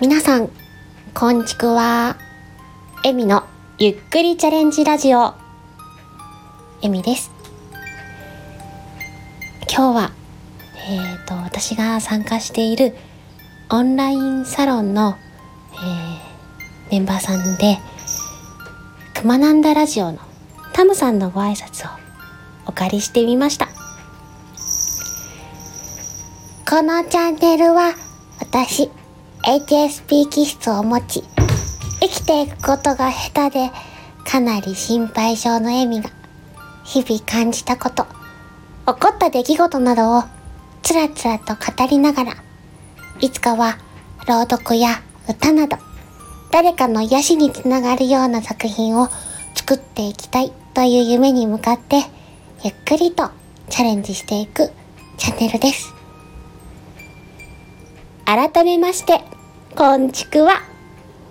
皆さん、こんちくわ。エミのゆっくりチャレンジラジオ。エミです。今日は、えっ、と、私が参加しているオンラインサロンの、えーメンバーさんで、くまなんだラジオのタムさんのご挨拶をお借りしてみました。このチャンネルは私 HSP 気質を持ち生きていくことが下手でかなり心配性のエミが日々感じたこと起こった出来事などをつらつらと語りながらいつかは朗読や歌など誰かの癒しにつながるような作品を作っていきたいという夢に向かってゆっくりとチャレンジしていくチャンネルです。改めまして、こんちくわ、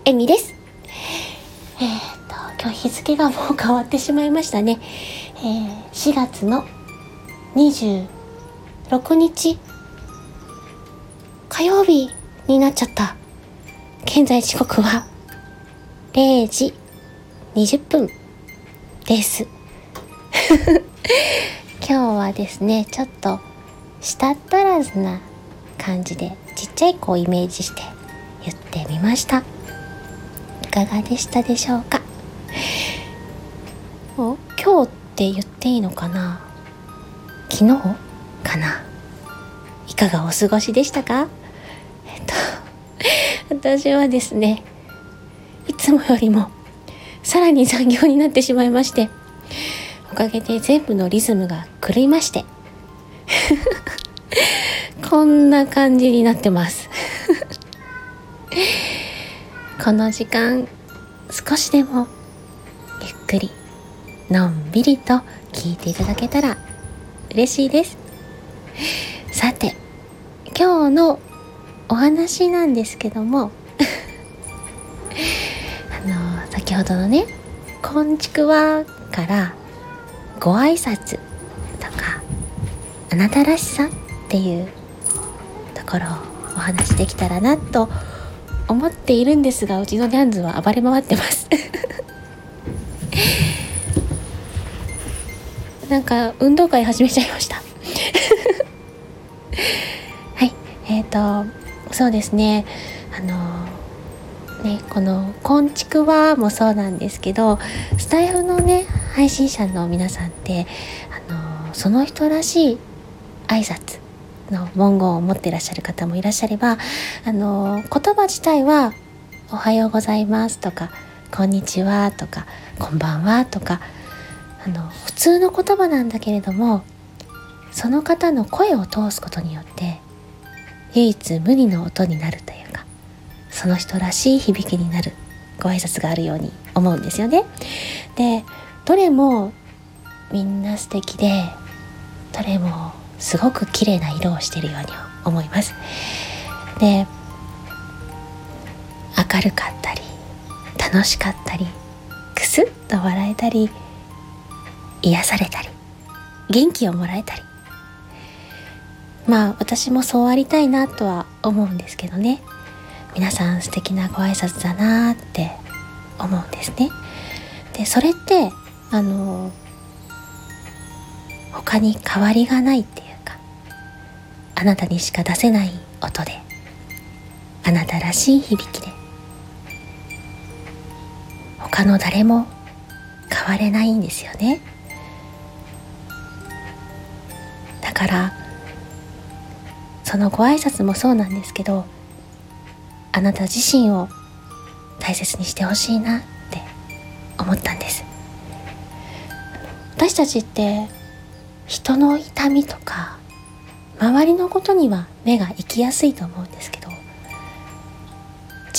えみです。えー、っと、今日日付がもう変わってしまいましたね。えー、4月の26日、火曜日になっちゃった。現在時刻は0時20分です。今日はですね、ちょっと舌足らずな感じでちっちゃい子をイメージして言ってみました。いかがでしたでしょうか？お今日って言っていいのかな？昨日かな？いかがお過ごしでしたか？えっと 私はですねいつもよりもさらに残業になってしまいましておかげで全部のリズムが狂いまして。こんな感じになってます。この時間少しでもゆっくりのんびりと聞いていただけたら嬉しいです。さて今日のお話なんですけども あの先ほどのね「こんちくわ」からご挨拶とかあなたらしさっていうころお話しできたらなと思っているんですがうちのニャンズは暴れ回ってます。なんか運動会始めちゃいました。はいえっ、ー、とそうですね。あのねこの「こんちくわ」もそうなんですけどスタイフのね配信者の皆さんってあのその人らしい挨拶の文言を持っていらっしゃる方もいらっしゃればあの言葉自体は「おはようございます」とか「こんにちは」とか「こんばんは」とかあの普通の言葉なんだけれどもその方の声を通すことによって唯一無二の音になるというかその人らしい響きになるご挨拶があるように思うんですよね。でどれもみんな素敵でどれもすごく綺麗な色をしているように思います。で明るかったり楽しかったりクスッと笑えたり癒されたり元気をもらえたり。まあ私もそうありたいなとは思うんですけどね。皆さん素敵なご挨拶だなって思うんですね。でそれってあの他に変わりがないっていうあなたにしか出せない音であなたらしい響きで他の誰も変われないんですよね。だからそのご挨拶もそうなんですけどあなた自身を大切にしてほしいなって思ったんです。私たちって人の痛みとか周りのことには目が行きやすいと思うんですけど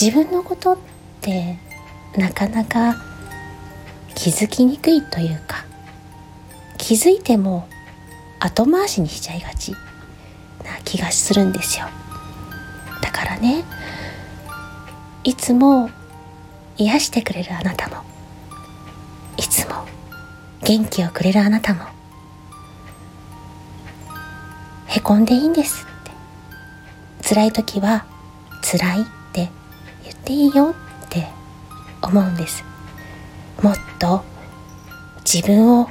自分のことってなかなか気づきにくいというか気づいても後回しにしちゃいがちな気がするんですよ。だからねいつも癒してくれるあなたもいつも元気をくれるあなたもへこんでいいんですって。辛い時は辛いって言っていいよって思うんです。もっと自分を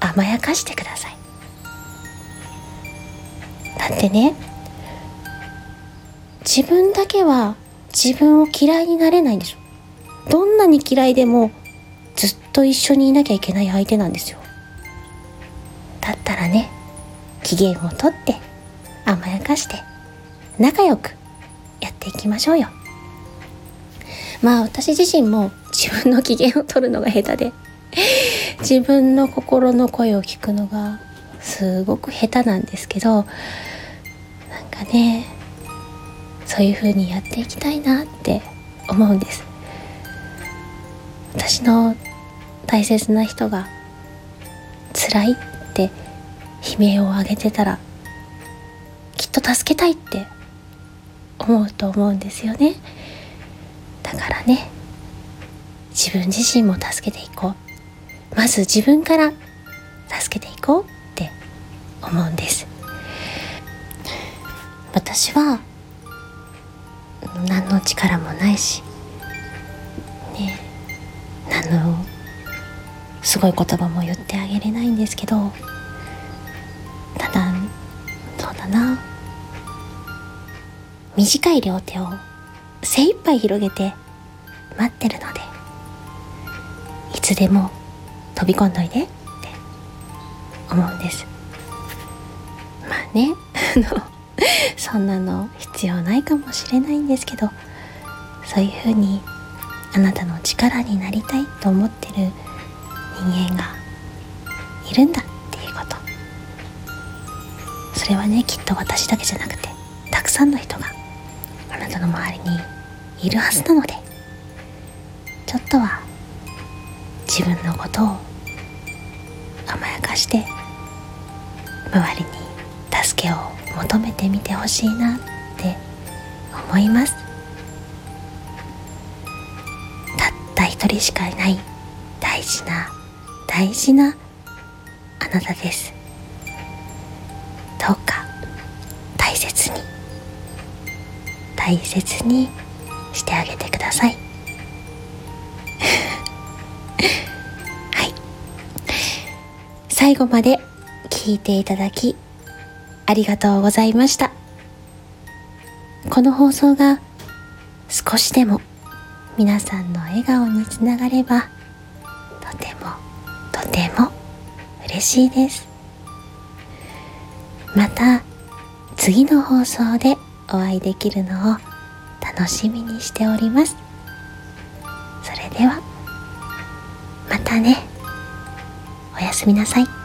甘やかしてください。だってね自分だけは自分を嫌いになれないんですよ。どんなに嫌いでもずっと一緒にいなきゃいけない相手なんですよ。だったらね機嫌をとって甘やかして仲良くやっていきましょうよ。まあ私自身も自分の機嫌を取るのが下手で自分の心の声を聞くのがすごく下手なんですけどなんかねそういう風にやっていきたいなって思うんです。私の大切な人が辛いって悲鳴を上げてたらきっと助けたいって思うと思うんですよね。だからね自分自身も助けていこう。まず自分から助けていこうって思うんです。私は何の力もないしね何のすごい言葉も言ってあげれないんですけどうだな。短い両手を精一杯広げて待ってるのでいつでも飛び込んどいでって思うんです。まあねそんなの必要ないかもしれないんですけどそういうふうにあなたの力になりたいと思ってる人間がいるんだっていうこと。それはねきっと私だけじゃなくてたくさんの人があなたの周りにいるはずなのでちょっとは自分のことを甘やかして周りに助けを求めてみてほしいなって思います。たった一人しかいない大事な大事なあなたです。どうか大切に大切にしてあげてください。はい。最後まで聞いていただきありがとうございました。この放送が少しでも皆さんの笑顔につながればとてもとても嬉しいです。また次の放送でお会いできるのを楽しみにしております。それではまたね。おやすみなさい。